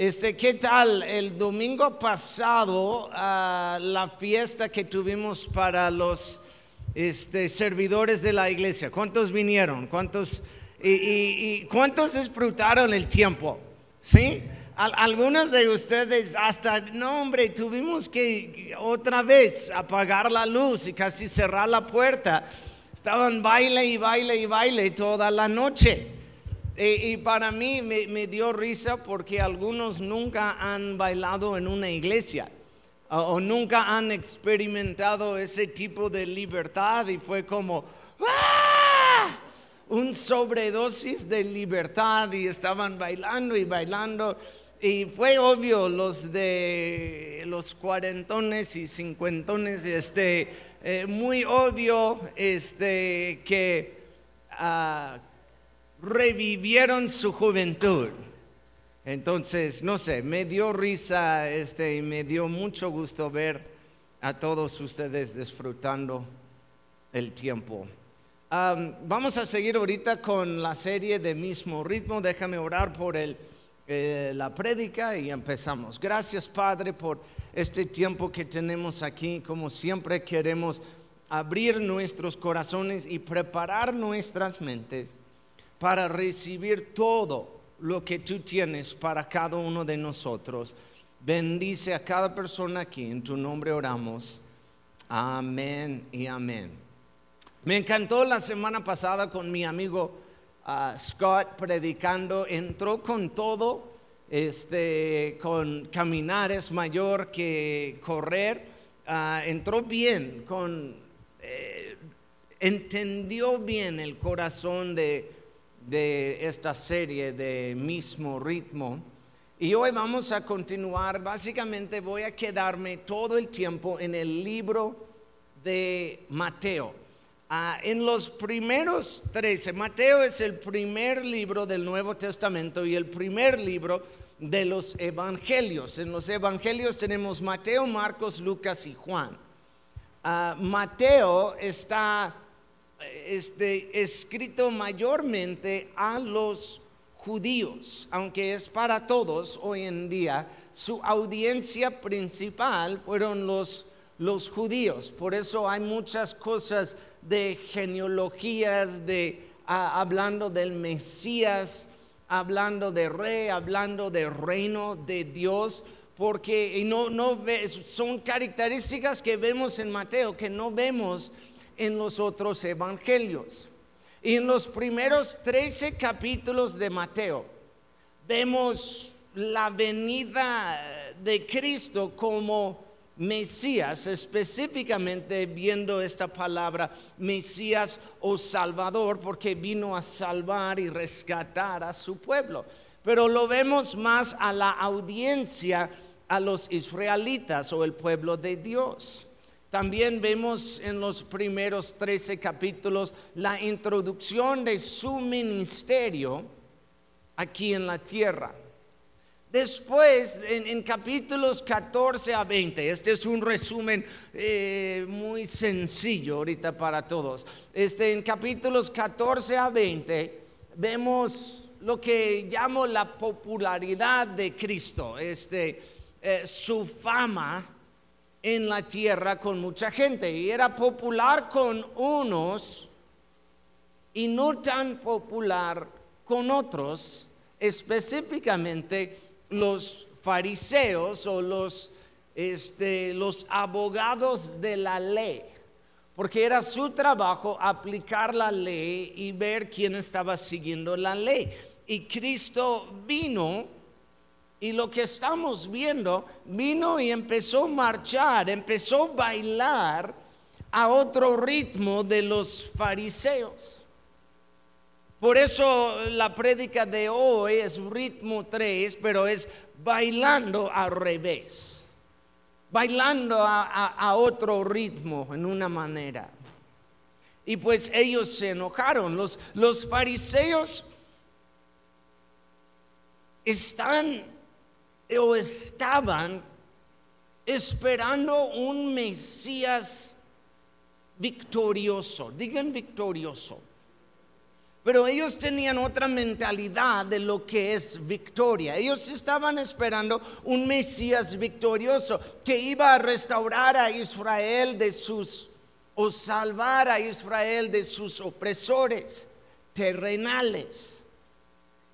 Este, ¿qué tal el domingo pasado ah, la fiesta que tuvimos para los este, servidores de la iglesia? ¿Cuántos vinieron? ¿Cuántos y, cuántos disfrutaron el tiempo? ¿Sí? algunos de ustedes hasta, no hombre, tuvimos que otra vez apagar la luz y casi cerrar la puerta. Estaban baile y baile y baile toda la noche. Y, para mí me, dio risa porque algunos nunca han bailado en una iglesia o, nunca han experimentado ese tipo de libertad y fue como ¡ah! un sobredosis de libertad y estaban bailando y bailando. Y fue obvio los de los cuarentones y cincuentones, este, eh, muy obvio este, que uh, revivieron su juventud. Entonces, no sé, me dio risa este, y me dio mucho gusto ver a todos ustedes disfrutando el tiempo. vamos a seguir ahorita con la serie de mismo ritmo. Déjame orar por el, eh, la prédica y empezamos. Gracias Padre por este tiempo que tenemos aquí. Como siempre queremos abrir nuestros corazones y preparar nuestras mentes para recibir todo lo que tú tienes para cada uno de nosotros. Bendice a cada persona aquí, en tu nombre oramos. Amén y amén. Me encantó la semana pasada con mi amigo ah, Scott predicando, entró con todo, este, con caminar es mayor que correr, ah, entró bien, con, eh, entendió bien el corazón de, de esta serie de mismo ritmo. Y hoy vamos a continuar, básicamente voy a quedarme todo el tiempo en el libro de Mateo. Ah, en los primeros 13, Mateo es el primer libro del Nuevo Testamento y el primer libro de los evangelios. En los evangelios tenemos Mateo, Marcos, Lucas y Juan. Ah, Mateo está este, escrito mayormente a los judíos, aunque es para todos hoy en día, su audiencia principal fueron los, los judíos. Por eso hay muchas cosas de genealogías, de hablando del Mesías, hablando de rey, hablando del reino de Dios, porque no, no son características que vemos en Mateo que no vemos en los otros evangelios. Y en los primeros 13 capítulos de Mateo vemos la venida de Cristo como Mesías, específicamente viendo esta palabra Mesías o Salvador, porque vino a salvar y rescatar a su pueblo. Pero lo vemos más a la audiencia, a los israelitas o el pueblo de Dios. También vemos en los primeros 13 capítulos la introducción de su ministerio aquí en la tierra. Después, en, capítulos 14 a 20, este es un resumen eh, muy sencillo ahorita para todos. Este, en capítulos 14 a 20 vemos lo que llamo la popularidad de Cristo, este, eh, su fama en la tierra con mucha gente y era popular con unos y no tan popular con otros, específicamente los fariseos o los, este, los abogados de la ley, porque era su trabajo aplicar la ley y ver quién estaba siguiendo la ley. Y Cristo vino y lo que estamos viendo, vino y empezó a marchar, empezó a bailar a otro ritmo de los fariseos. Por eso la prédica de hoy es ritmo 3, pero es bailando al revés, bailando a, otro ritmo en una manera. Y pues ellos se enojaron, los, los fariseos están o estaban esperando un Mesías victorioso. Digan victorioso. Pero ellos tenían otra mentalidad de lo que es victoria. Ellos estaban esperando un Mesías victorioso que iba a restaurar a Israel de sus o salvar a Israel de sus opresores terrenales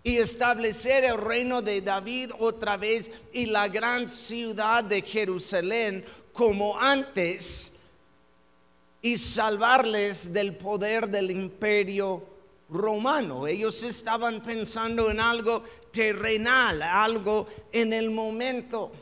y establecer el reino de David otra vez y la gran ciudad de Jerusalén como antes y salvarles del poder del imperio romano. Ellos estaban pensando en algo terrenal, algo en el momento.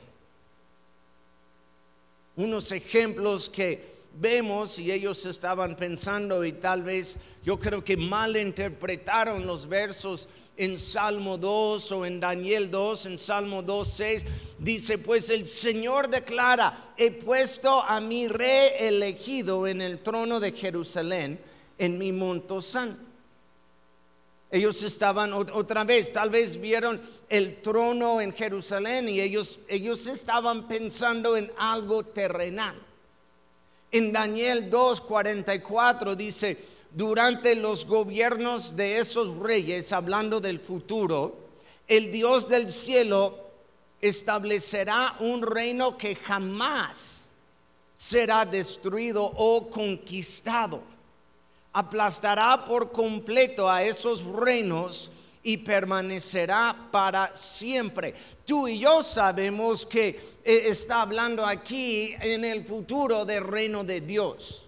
Unos ejemplos que vemos y ellos estaban pensando y tal vez yo creo que malinterpretaron los versos en Salmo 2 o en Daniel 2, en Salmo 2, 6, dice, pues el Señor declara, he puesto a mi rey elegido en el trono de Jerusalén, en mi monto santo. Ellos estaban otra vez, tal vez vieron el trono en Jerusalén y ellos, ellos estaban pensando en algo terrenal. En Daniel 2:44 dice, durante los gobiernos de esos reyes, hablando del futuro, el Dios del cielo establecerá un reino que jamás será destruido o conquistado. Aplastará por completo a esos reinos y permanecerá para siempre. Tú y yo sabemos que eh, está hablando aquí en el futuro del reino de Dios.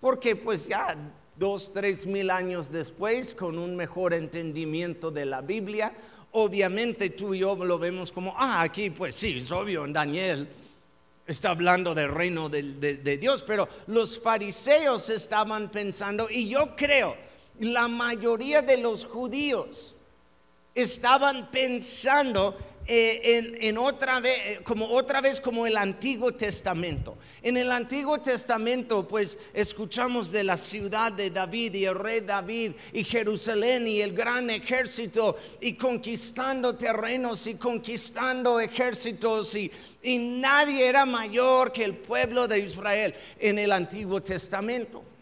Porque pues ya dos, tres mil años después, con un mejor entendimiento de la Biblia, obviamente tú y yo lo vemos como, ah, aquí pues sí, es obvio en Daniel está hablando del reino de, Dios, pero los fariseos estaban pensando, y yo creo, la mayoría de los judíos estaban pensando eh, en, otra vez, eh, como otra vez como el Antiguo Testamento. En el Antiguo Testamento, pues escuchamos de la ciudad de David y el rey David y Jerusalén y el gran ejército y conquistando terrenos y conquistando ejércitos y, y nadie era mayor que el pueblo de Israel en el Antiguo Testamento.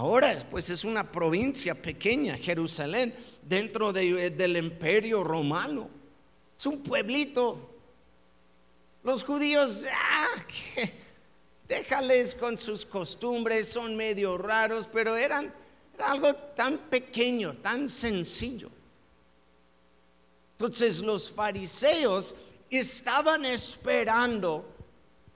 Ahora pues es una provincia pequeña, Jerusalén, dentro del imperio romano. Es un pueblito. Los judíos, ah, déjales con sus costumbres, son medio raros, pero eran algo tan pequeño, tan sencillo. Entonces los fariseos estaban esperando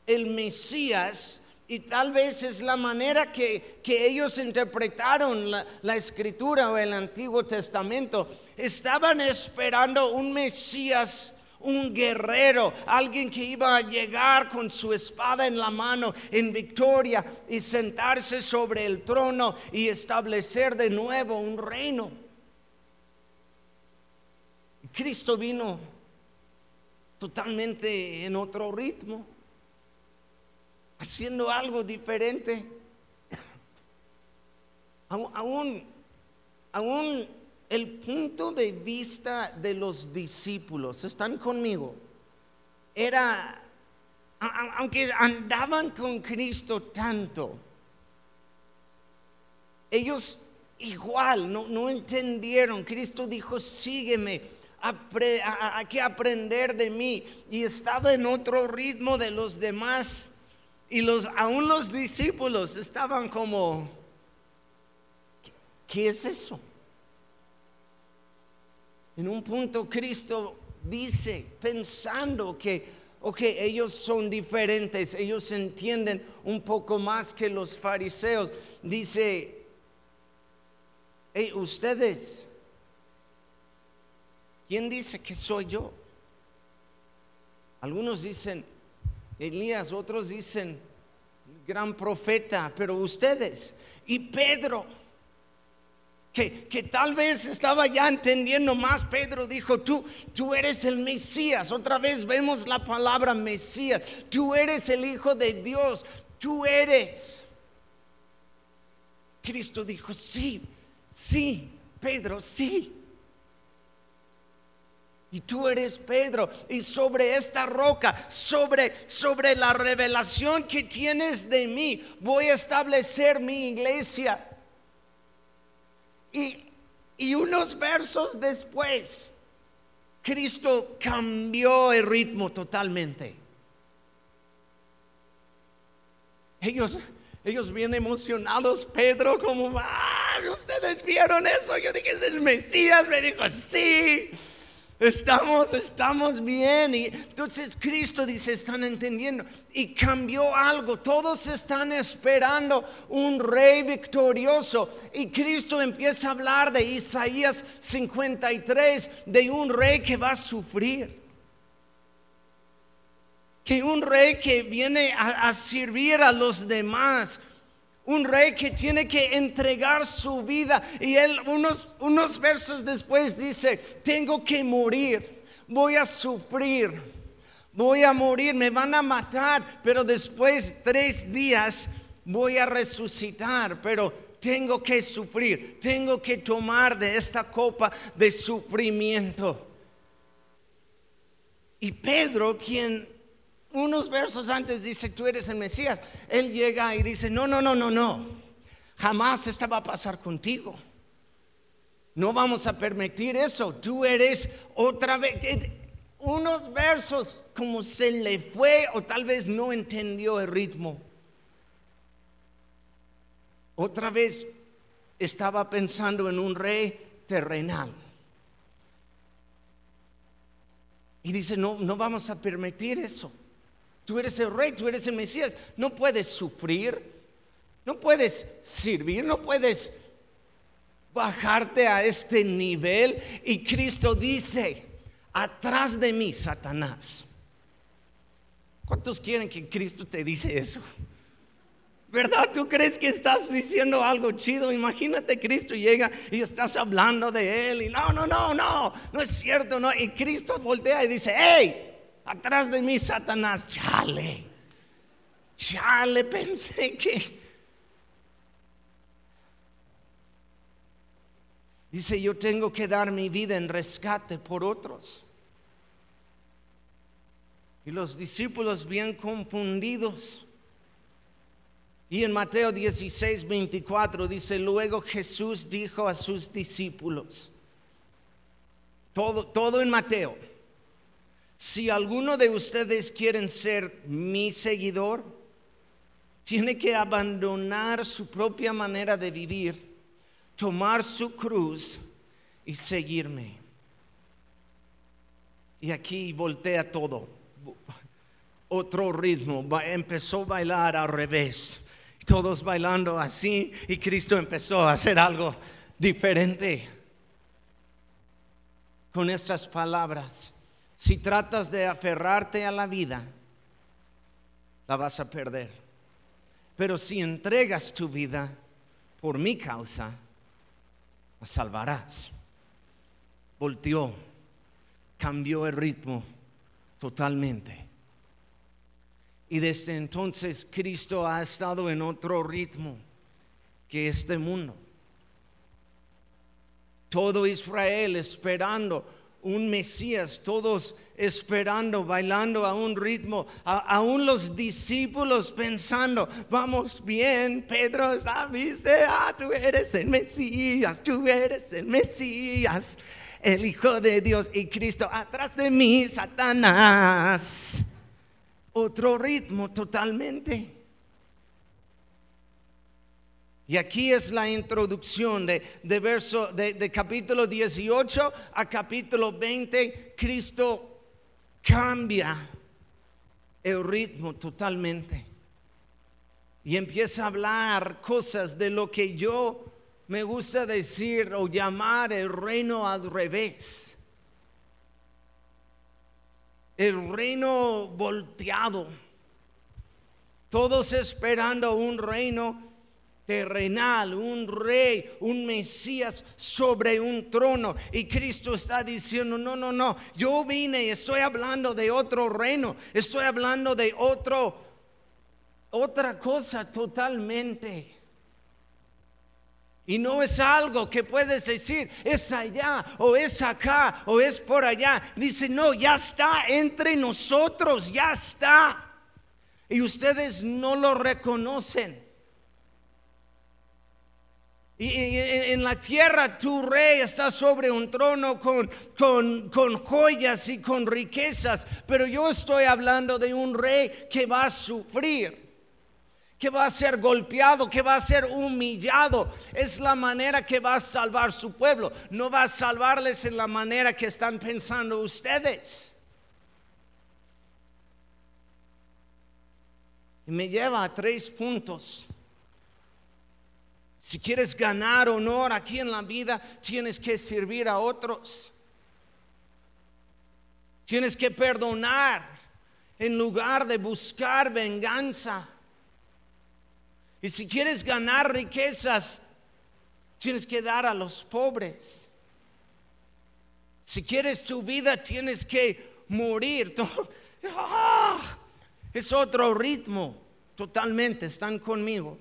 el Mesías y tal vez es la manera que, ellos interpretaron la, la, escritura o el Antiguo Testamento. Estaban esperando un Mesías, un guerrero, alguien que iba a llegar con su espada en la mano en victoria y sentarse sobre el trono y establecer de nuevo un reino. Cristo vino totalmente en otro ritmo haciendo algo diferente. Aún, aún el punto de vista de los discípulos, están conmigo, era, aunque andaban con Cristo tanto, ellos igual no, no entendieron. Cristo dijo, sígueme, hay que aprender de mí. Y estaba en otro ritmo de los demás. Y los, aún los discípulos estaban como, ¿qué es eso? En un punto Cristo dice, pensando que, ok, ellos son diferentes, ellos entienden un poco más que los fariseos, dice, hey, ustedes, ¿quién dice que soy yo? Algunos dicen, Elías, otros dicen gran profeta, pero ustedes y Pedro, que, que, tal vez estaba ya entendiendo más, Pedro dijo, tú, tú eres el Mesías, otra vez vemos la palabra Mesías, tú eres el Hijo de Dios, tú eres. Cristo dijo, sí, sí, Pedro, sí. Y tú eres Pedro. Y sobre esta roca, sobre, sobre la revelación que tienes de mí, voy a establecer mi iglesia. Y, y unos versos después, Cristo cambió el ritmo totalmente. Ellos, ellos bien emocionados, Pedro, como, ah, ustedes vieron eso. Yo dije, es el Mesías. Me dijo, sí. Estamos, estamos bien. Y entonces Cristo dice, están entendiendo. Y cambió algo. Todos están esperando un rey victorioso. Y Cristo empieza a hablar de Isaías 53, de un rey que va a sufrir. Que un rey que viene a, a servir a los demás un rey que tiene que entregar su vida. Y él unos, unos versos después dice, tengo que morir, voy a sufrir, voy a morir, me van a matar, pero después tres días voy a resucitar, pero tengo que sufrir, tengo que tomar de esta copa de sufrimiento. Y Pedro, quien unos versos antes dice, tú eres el Mesías. Él llega y dice, no, no, no, no, no. Jamás esta va a pasar contigo. No vamos a permitir eso. Tú eres otra vez. Unos versos como se le fue o tal vez no entendió el ritmo. Otra vez estaba pensando en un rey terrenal. Y dice, no, no vamos a permitir eso. Tú eres el rey, tú eres el Mesías. No puedes sufrir, no puedes servir, no puedes bajarte a este nivel. Y Cristo dice, atrás de mí, Satanás. ¿Cuántos quieren que Cristo te dice eso? ¿Verdad? ¿Tú crees que estás diciendo algo chido? Imagínate, Cristo llega y estás hablando de Él y no, no, no, no, no es cierto, no. Y Cristo voltea y dice, hey, atrás de mí, Satanás, chale, chale, pensé que... Dice, yo tengo que dar mi vida en rescate por otros. Y los discípulos bien confundidos. Y en Mateo 16, 24 dice, luego Jesús dijo a sus discípulos, todo, todo en Mateo, si alguno de ustedes quieren ser mi seguidor, tiene que abandonar su propia manera de vivir, tomar su cruz y seguirme. Y aquí voltea todo. Otro ritmo, empezó a bailar al revés. Todos bailando así y Cristo empezó a hacer algo diferente con estas palabras. Si tratas de aferrarte a la vida, la vas a perder. Pero si entregas tu vida por mi causa, la salvarás. Volteó, cambió el ritmo totalmente. Y desde entonces Cristo ha estado en otro ritmo que este mundo. Todo Israel esperando un Mesías, todos esperando, bailando a un ritmo, aún los discípulos pensando, vamos bien, Pedro, ¿viste? Ah, tú eres el Mesías, tú eres el Mesías, el Hijo de Dios y Cristo, atrás de mí, Satanás. Otro ritmo totalmente. Y aquí es la introducción de, verso de, capítulo 18 a capítulo 20. Cristo cambia el ritmo totalmente. Y empieza a hablar cosas de lo que yo me gusta decir o llamar el reino al revés. El reino volteado. Todos esperando un reino terrenal, un rey, un Mesías sobre un trono. Y Cristo está diciendo, no, no, no, yo vine y estoy hablando de otro reino, estoy hablando de otro, otra cosa totalmente. Y no es algo que puedes decir, es allá o es acá o es por allá. Dice, no, ya está entre nosotros, ya está. Y ustedes no lo reconocen. Y en la tierra tu rey está sobre un trono con, con, con, joyas y con riquezas, pero yo estoy hablando de un rey que va a sufrir, que va a ser golpeado, que va a ser humillado. Es la manera que va a salvar su pueblo. No va a salvarles en la manera que están pensando ustedes. Y me lleva a tres puntos si quieres ganar honor aquí en la vida, tienes que servir a otros. Tienes que perdonar en lugar de buscar venganza. Y si quieres ganar riquezas, tienes que dar a los pobres. Si quieres tu vida, tienes que morir. ¡Ah! Es otro ritmo, totalmente, están conmigo.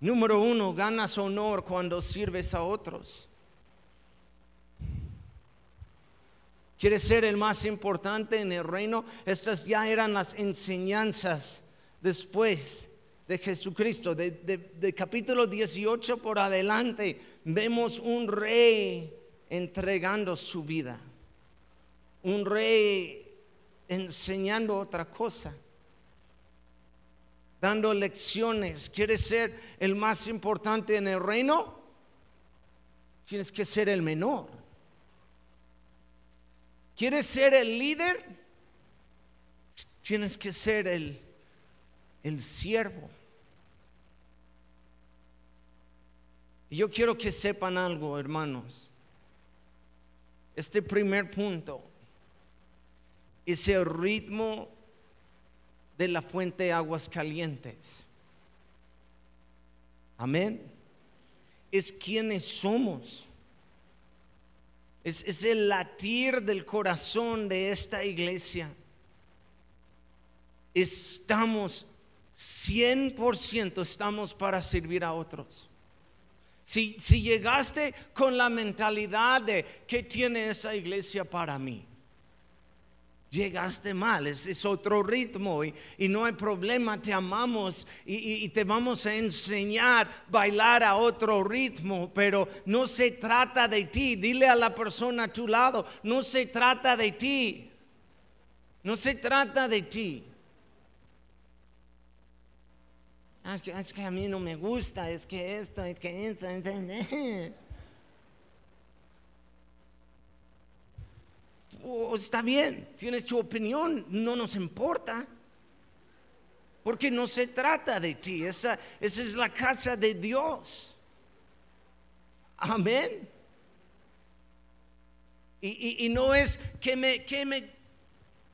Número uno, ganas honor cuando sirves a otros. ¿Quieres ser el más importante en el reino? Estas ya eran las enseñanzas después de Jesucristo. De, capítulo 18 por adelante vemos un rey entregando su vida. Un rey enseñando otra cosa dando lecciones. ¿Quieres ser el más importante en el reino? Tienes que ser el menor. ¿Quieres ser el líder? Tienes que ser el, el siervo. Y yo quiero que sepan algo, hermanos. Este primer punto es el ritmo de la fuente de aguas calientes. Amén. Es quienes somos. Es, es, el latir del corazón de esta iglesia. Estamos 100% estamos para servir a otros. Si, si llegaste con la mentalidad de qué tiene esa iglesia para mí, llegaste mal, es, otro ritmo y, no hay problema, te amamos y, te vamos a enseñar a bailar a otro ritmo, pero no se trata de ti, dile a la persona a tu lado, no se trata de ti, no se trata de ti. Ah, es que a mí no me gusta, es que esto, es que esto, Oh, está bien, tienes tu opinión, no nos importa. Porque no se trata de ti, esa, esa es la casa de Dios. Amén. Y, no es que me, que me,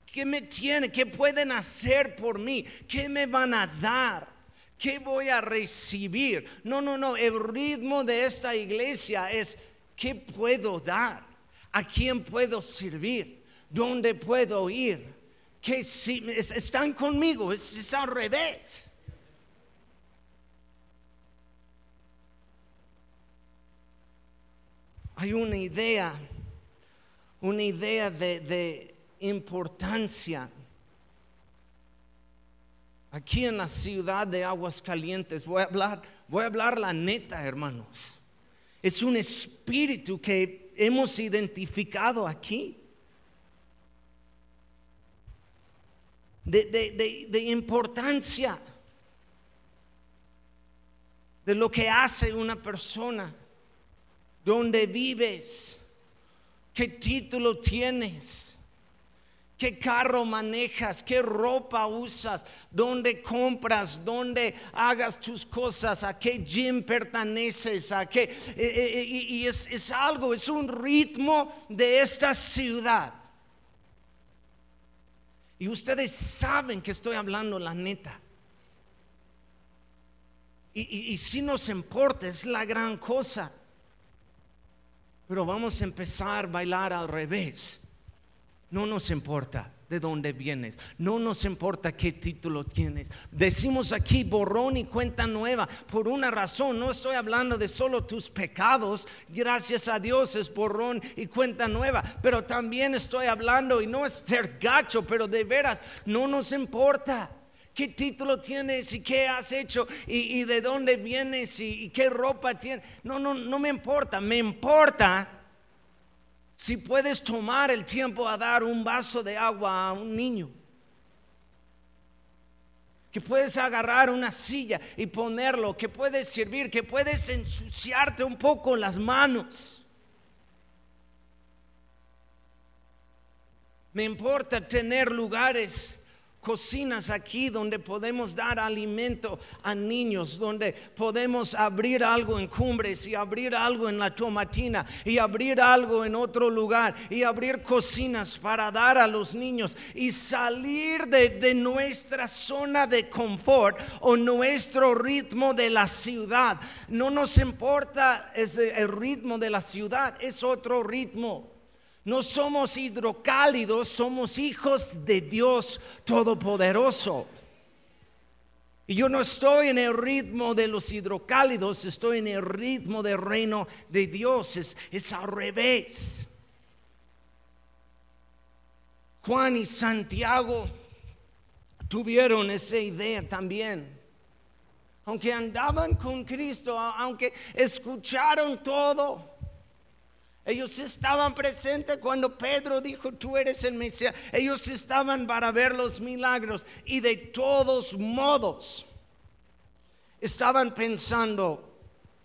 que me tiene, que pueden hacer por mí, que me van a dar. ¿Qué voy a recibir? No, no, no. El ritmo de esta iglesia es ¿qué puedo dar? ¿A quién puedo servir? ¿Dónde puedo ir? Que si están conmigo, es, al revés. Hay una idea, una idea de, de importancia aquí en la ciudad de Aguas Calientes. Voy a hablar, voy a hablar la neta, hermanos. Es un espíritu que hemos identificado aquí. De, importancia de lo que hace una persona, dónde vives, qué título tienes qué carro manejas, qué ropa usas, dónde compras, dónde hagas tus cosas, a qué gym perteneces, a qué... Eh, eh, eh, y es, es algo, es un ritmo de esta ciudad. Y ustedes saben que estoy hablando la neta. Y, y, si nos importa, es la gran cosa. Pero vamos a empezar a bailar al revés. No nos importa de dónde vienes, no nos importa qué título tienes. Decimos aquí borrón y cuenta nueva por una razón. No estoy hablando de solo tus pecados, gracias a Dios es borrón y cuenta nueva, pero también estoy hablando y no es ser gacho, pero de veras no nos importa qué título tienes y qué has hecho y, de dónde vienes y, qué ropa tienes. No, no, no me importa. Me importa si puedes tomar el tiempo a dar un vaso de agua a un niño. Que puedes agarrar una silla y ponerlo, que puedes servir, que puedes ensuciarte un poco las manos. Me importa tener lugares cocinas aquí donde podemos dar alimento a niños, donde podemos abrir algo en Cumbres y abrir algo en la Tomatina y abrir algo en otro lugar y abrir cocinas para dar a los niños y salir de, nuestra zona de confort o nuestro ritmo de la ciudad. No nos importa el ritmo de la ciudad, es otro ritmo. No somos hidrocálidos, somos hijos de Dios Todopoderoso. Y yo no estoy en el ritmo de los hidrocálidos, estoy en el ritmo del reino de Dios. Es, es al revés. Juan y Santiago tuvieron esa idea también. Aunque andaban con Cristo, aunque escucharon todo, ellos estaban presentes cuando Pedro dijo, tú eres el Mesías. Ellos estaban para ver los milagros y de todos modos estaban pensando,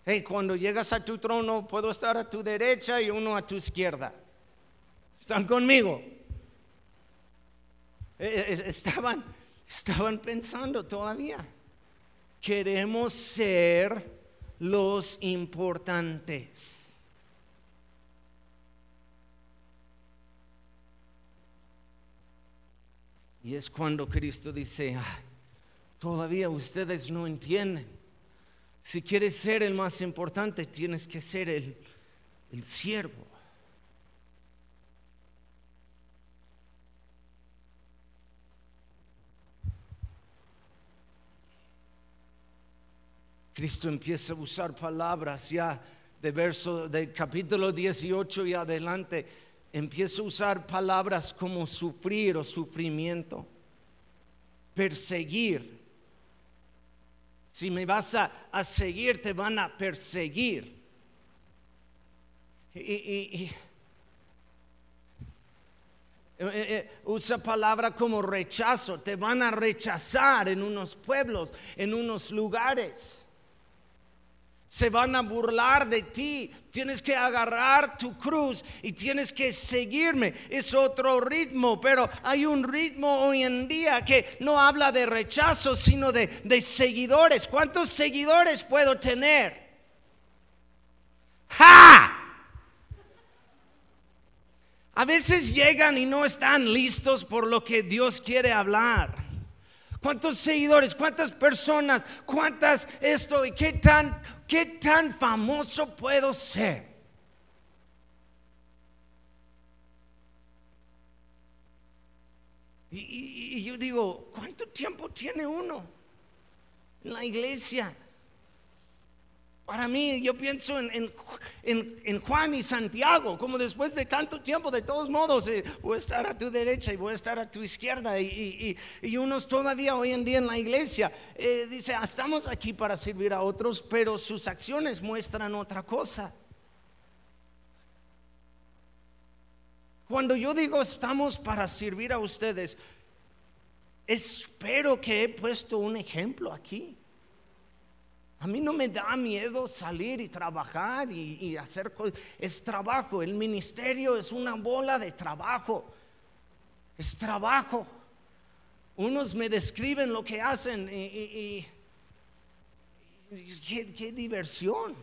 hey, cuando llegas a tu trono puedo estar a tu derecha y uno a tu izquierda. ¿Están conmigo? E, e, estaban, estaban pensando todavía. Queremos ser los importantes. Y es cuando Cristo dice, todavía ustedes no entienden. Si quieres ser el más importante, tienes que ser el, el siervo. Cristo empieza a usar palabras ya de verso del capítulo 18 y adelante empiezo a usar palabras como sufrir o sufrimiento, perseguir. Si me vas a, seguir, te van a perseguir. Y, eh, eh, usa palabra como rechazo, te van a rechazar en unos pueblos, en unos lugares se van a burlar de ti. Tienes que agarrar tu cruz y tienes que seguirme. Es otro ritmo, pero hay un ritmo hoy en día que no habla de rechazo, sino de, seguidores. ¿Cuántos seguidores puedo tener? ¡Ja! A veces llegan y no están listos por lo que Dios quiere hablar. ¿Cuántos seguidores? ¿Cuántas personas? ¿Cuántas esto? ¿Y qué tan ¿qué tan famoso puedo ser? Y, yo digo, ¿cuánto tiempo tiene uno en la iglesia? Para mí, yo pienso en, Juan y Santiago, como después de tanto tiempo, de todos modos, eh, voy a estar a tu derecha y voy a estar a tu izquierda. Y, unos todavía hoy en día en la iglesia eh, dice, ah, estamos aquí para servir a otros, pero sus acciones muestran otra cosa. Cuando yo digo estamos para servir a ustedes, espero que he puesto un ejemplo aquí. A mí no me da miedo salir y trabajar y, hacer cosas. Es trabajo. El ministerio es una bola de trabajo. Es trabajo. Unos me describen lo que hacen y, qué, diversión.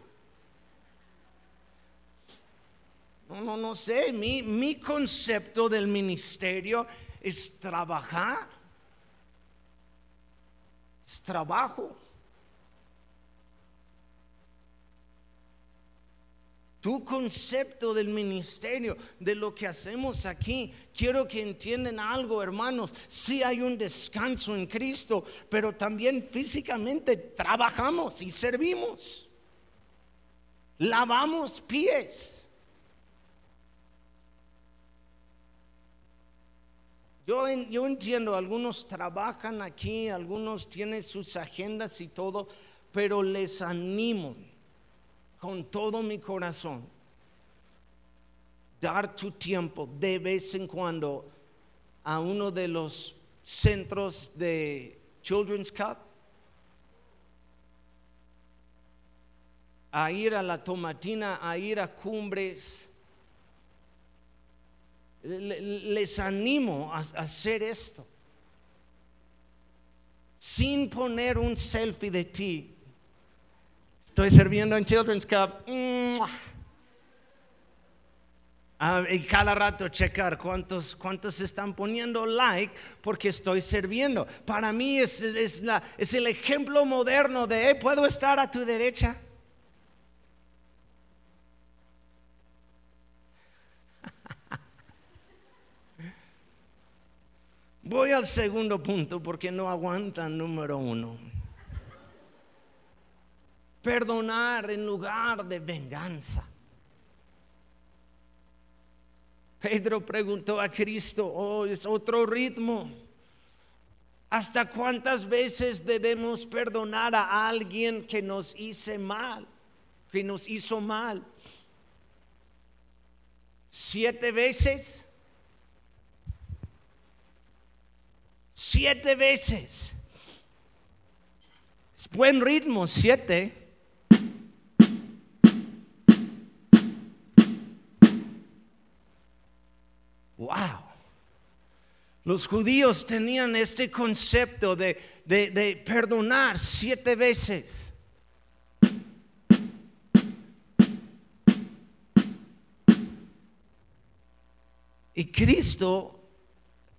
No, no, no sé. Mi, mi concepto del ministerio es trabajar. Es trabajo. Tu concepto del ministerio, de lo que hacemos aquí, quiero que entiendan algo, hermanos. Sí hay un descanso en Cristo, pero también físicamente trabajamos y servimos. Lavamos pies. Yo, yo entiendo, algunos trabajan aquí, algunos tienen sus agendas y todo, pero les animo con todo mi corazón dar tu tiempo de vez en cuando a uno de los centros de Children's Cup, a ir a la tomatina, a ir a cumbres, les animo a hacer esto. Sin poner un selfie de ti. Estoy sirviendo en Children's Cup. Ah, y cada rato checar cuántos, cuántos están poniendo like porque estoy sirviendo. Para mí es, es, la, es el ejemplo moderno de, ¿puedo estar a tu derecha? Voy al segundo punto porque no aguantan número uno. Perdonar en lugar de venganza. Pedro preguntó a Cristo, oh, es otro ritmo. ¿Hasta cuántas veces debemos perdonar a alguien que nos hizo mal? Que nos hizo mal. ¿Siete veces? siete veces. Es buen ritmo, siete. Los judíos tenían este concepto de, de perdonar siete veces. Y Cristo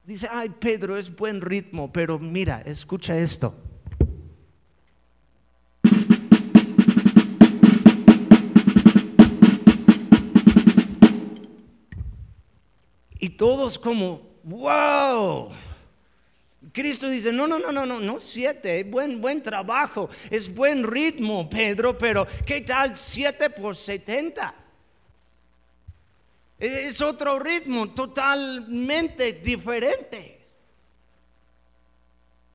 Dice, ay Pedro, es buen ritmo, pero mira, escucha esto. Y todos como, wow. Cristo dice, no, no, no, no, no, no siete, buen, buen trabajo, es buen ritmo, Pedro, pero ¿qué tal siete por setenta? Es otro ritmo totalmente diferente.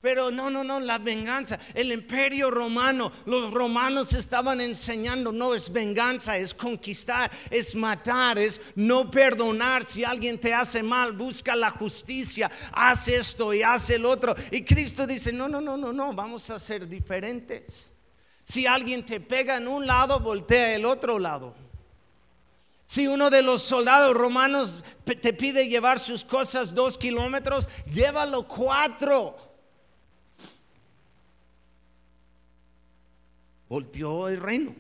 Pero no, no, no, la venganza, el imperio romano, los romanos estaban enseñando, no es venganza, es conquistar, es matar, es no perdonar. Si alguien te hace mal, busca la justicia, haz esto y haz el otro. Y Cristo dice, no, no, no, no, no, vamos a ser diferentes. Si alguien te pega en un lado, voltea el otro lado. Si uno de los soldados romanos te pide llevar sus cosas dos kilómetros, llévalo cuatro. Volteó el reino.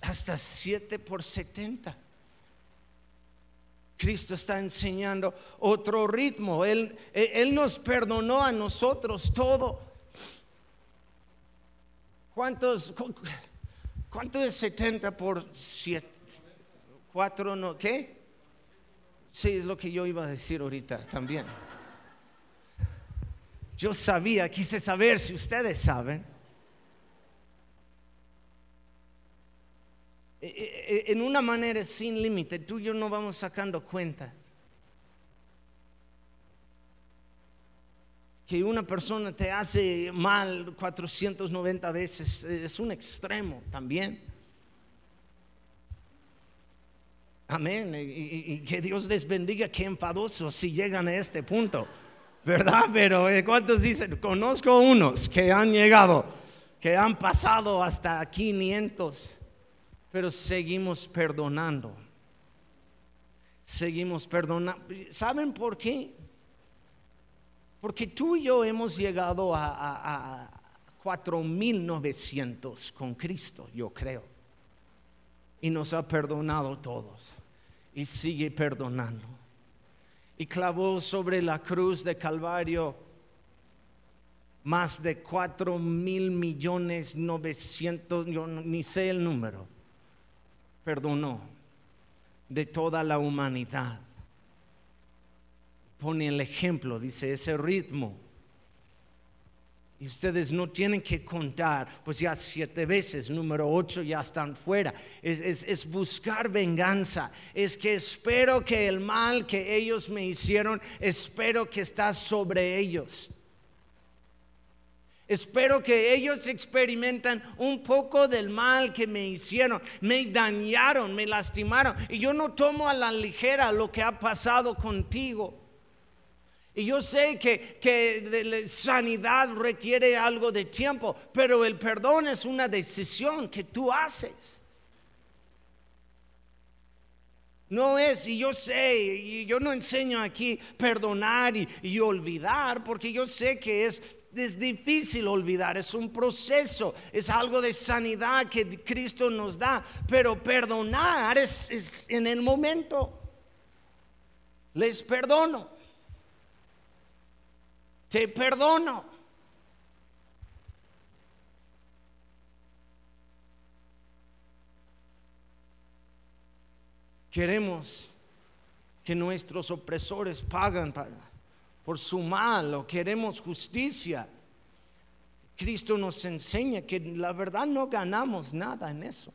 Hasta siete por setenta. Cristo está enseñando otro ritmo. Él, él nos perdonó a nosotros todo. ¿Cuántos? ¿Cuánto es 70 por 7? 4, no, ¿qué? Sí, es lo que yo iba a decir ahorita también. Yo sabía, quise saber si ustedes saben. E, e, e, en una manera sin límite, tú y yo no vamos sacando cuentas. que una persona te hace mal 490 veces es un extremo también. Amén. Y, que Dios les bendiga, qué enfadosos si llegan a este punto. ¿Verdad? Pero eh, ¿cuántos dicen? Conozco unos que han llegado, que han pasado hasta 500, pero seguimos perdonando. Seguimos perdonando. ¿Saben por qué? Porque tú y yo hemos llegado a, a, 4.900 con Cristo, yo creo. Y nos ha perdonado todos. Y sigue perdonando. Y clavó sobre la cruz de Calvario más de 4 mil millones 900, yo ni sé el número. Perdonó de toda la humanidad pone el ejemplo, dice ese ritmo. Y ustedes no tienen que contar, pues ya siete veces, número ocho ya están fuera. Es, es, buscar venganza. Es que espero que el mal que ellos me hicieron, espero que está sobre ellos. Espero que ellos experimentan un poco del mal que me hicieron. Me dañaron, me lastimaron. Y yo no tomo a la ligera lo que ha pasado contigo. Y yo sé que, que sanidad requiere algo de tiempo, pero el perdón es una decisión que tú haces. No es, y yo sé, y yo no enseño aquí perdonar y, y, olvidar, porque yo sé que es, es difícil olvidar, es un proceso, es algo de sanidad que Cristo nos da, pero perdonar es, es en el momento. Les perdono te perdono. Queremos que nuestros opresores pagan por su mal o queremos justicia. Cristo nos enseña que la verdad no ganamos nada en eso.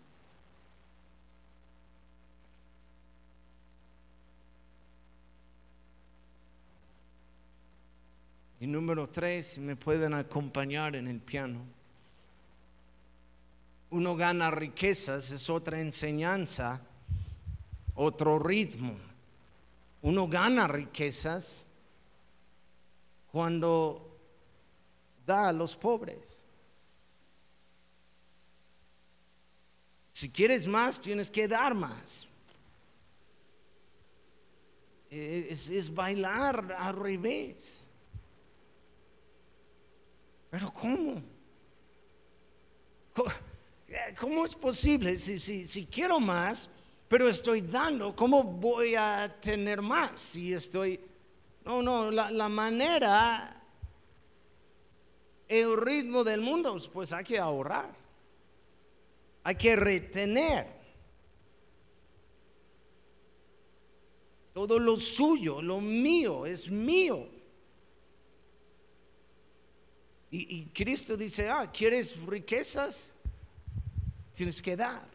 Y número tres, me pueden acompañar en el piano. Uno gana riquezas, es otra enseñanza, otro ritmo. Uno gana riquezas cuando da a los pobres. Si quieres más, tienes que dar más. Es, es bailar al revés. Pero ¿cómo? ¿Cómo es posible? Si, si, quiero más, pero estoy dando, ¿cómo voy a tener más si estoy... No, no, la, la manera, el ritmo del mundo, pues hay que ahorrar, hay que retener. Todo lo suyo, lo mío, es mío. Y, Cristo dice, ah, ¿quieres riquezas? Tienes que dar.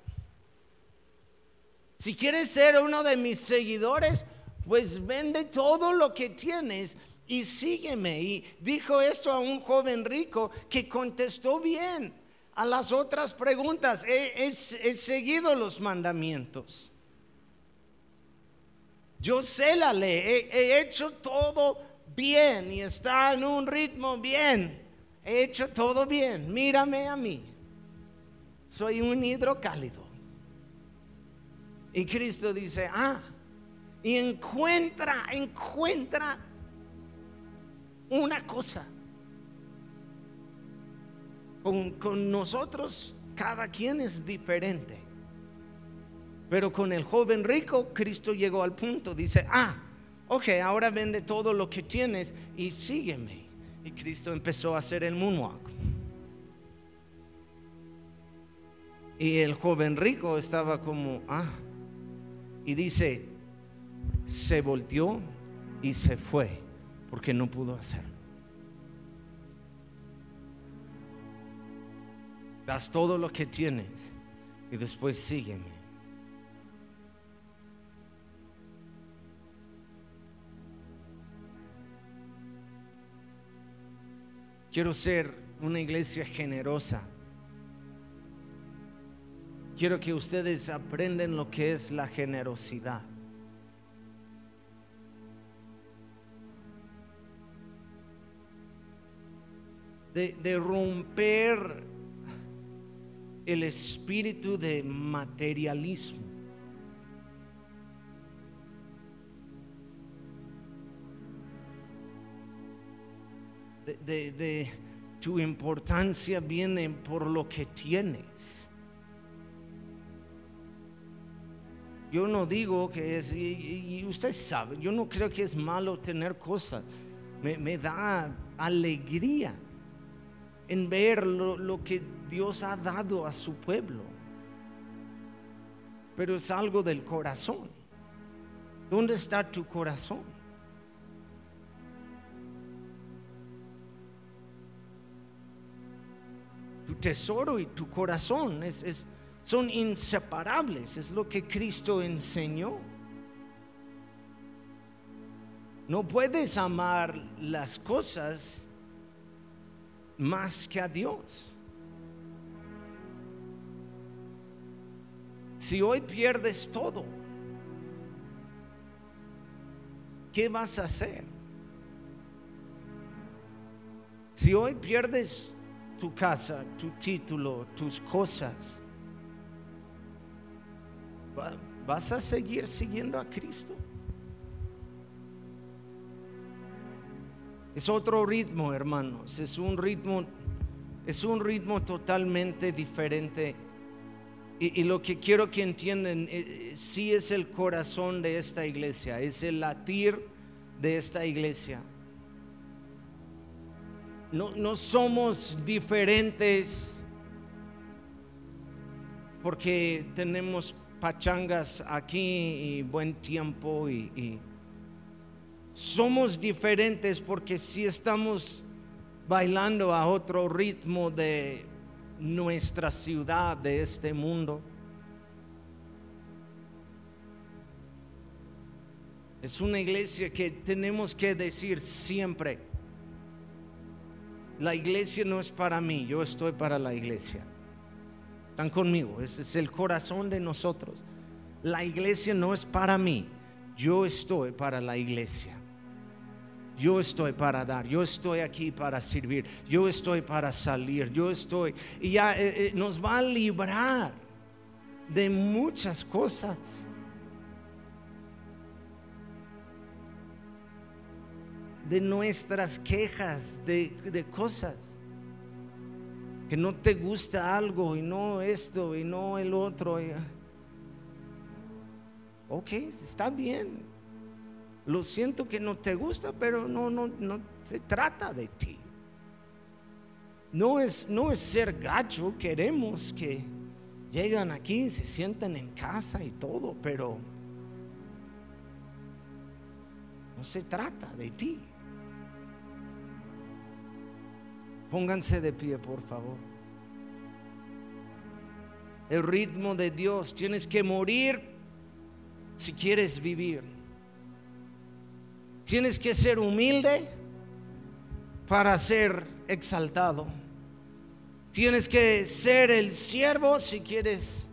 Si quieres ser uno de mis seguidores, pues vende todo lo que tienes y sígueme. Y dijo esto a un joven rico que contestó bien a las otras preguntas. He, seguido los mandamientos. Yo sé la ley, he hecho todo bien y está en un ritmo bien he hecho todo bien, mírame a mí. Soy un hidrocálido. Y Cristo dice, ah, y encuentra, encuentra una cosa. Con, con, nosotros cada quien es diferente. Pero con el joven rico, Cristo llegó al punto, dice, ah, ok, ahora vende todo lo que tienes y sígueme. Y Cristo empezó a hacer el moonwalk. Y el joven rico estaba como, ah, y dice, se volteó y se fue porque no pudo hacerlo. Das todo lo que tienes y después sígueme. Quiero ser una iglesia generosa. Quiero que ustedes aprendan lo que es la generosidad. De, romper el espíritu de materialismo. De, tu importancia viene por lo que tienes. Yo no digo que es, y, usted sabe, yo no creo que es malo tener cosas. Me, da alegría en ver lo, lo, que Dios ha dado a su pueblo. Pero es algo del corazón. ¿Dónde está tu corazón? Tesoro y tu corazón. Es, son inseparables, es lo que Cristo enseñó. No puedes amar las cosas más que a Dios. Si hoy pierdes todo, ¿qué vas a hacer? Si hoy pierdes tu casa, tu título, tus cosas, ¿vas a seguir siguiendo a Cristo? Es otro ritmo, hermanos, es un ritmo es un ritmo totalmente diferente. Y, lo que quiero que entiendan, eh, sí es el corazón de esta iglesia, es el latir de esta iglesia. No, somos diferentes porque tenemos pachangas aquí y buen tiempo y, somos diferentes porque si estamos bailando a otro ritmo de nuestra ciudad, de este mundo. Es una iglesia que tenemos que decir siempre, la iglesia no es para mí, yo estoy para la iglesia. Están conmigo, ese es el corazón de nosotros. La iglesia no es para mí, yo estoy para la iglesia. Yo estoy para dar, yo estoy aquí para servir, yo estoy para salir, yo estoy. Y ya eh, eh, nos va a librar de muchas cosas. De nuestras quejas, de, cosas. Que no te gusta algo y no esto y no el otro. ok, está bien. Lo siento que no te gusta, pero no, no, no se trata de ti. No es, no es ser gacho, queremos que llegan aquí, se sientan en casa y todo, pero no se trata de ti. Pónganse de pie, por favor. El ritmo de Dios. Tienes que morir si quieres vivir. Tienes que ser humilde para ser exaltado. Tienes que ser el siervo si quieres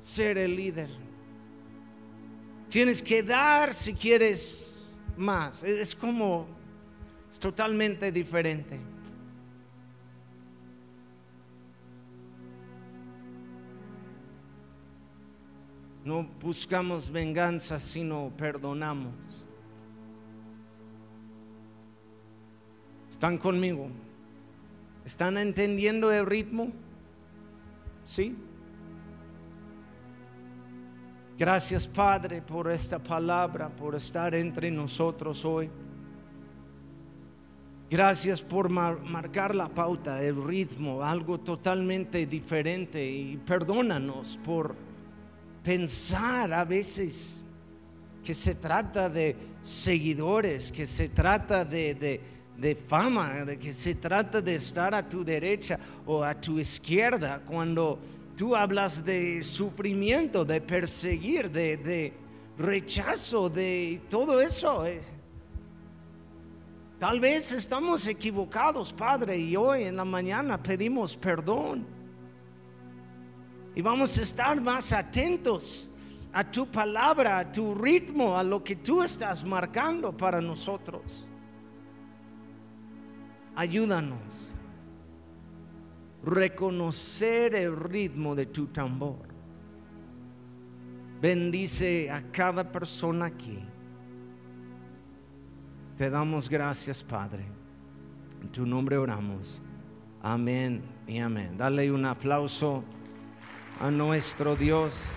ser el líder. Tienes que dar si quieres más. Es como, es totalmente diferente. No buscamos venganza, sino perdonamos. ¿Están conmigo? ¿Están entendiendo el ritmo? ¿Sí? Gracias Padre por esta palabra, por estar entre nosotros hoy. Gracias por marcar la pauta, el ritmo, algo totalmente diferente y perdónanos por pensar a veces que se trata de seguidores, que se trata de, fama, de que se trata de estar a tu derecha o a tu izquierda, cuando tú hablas de sufrimiento, de perseguir, de, de rechazo, de todo eso. Eh. Tal vez estamos equivocados, Padre, y hoy en la mañana pedimos perdón. Y vamos a estar más atentos a tu palabra, a tu ritmo, a lo que tú estás marcando para nosotros. Ayúdanos a reconocer el ritmo de tu tambor. Bendice a cada persona aquí. Te damos gracias, Padre. En tu nombre oramos. Amén y amén. Dale un aplauso a nuestro Dios.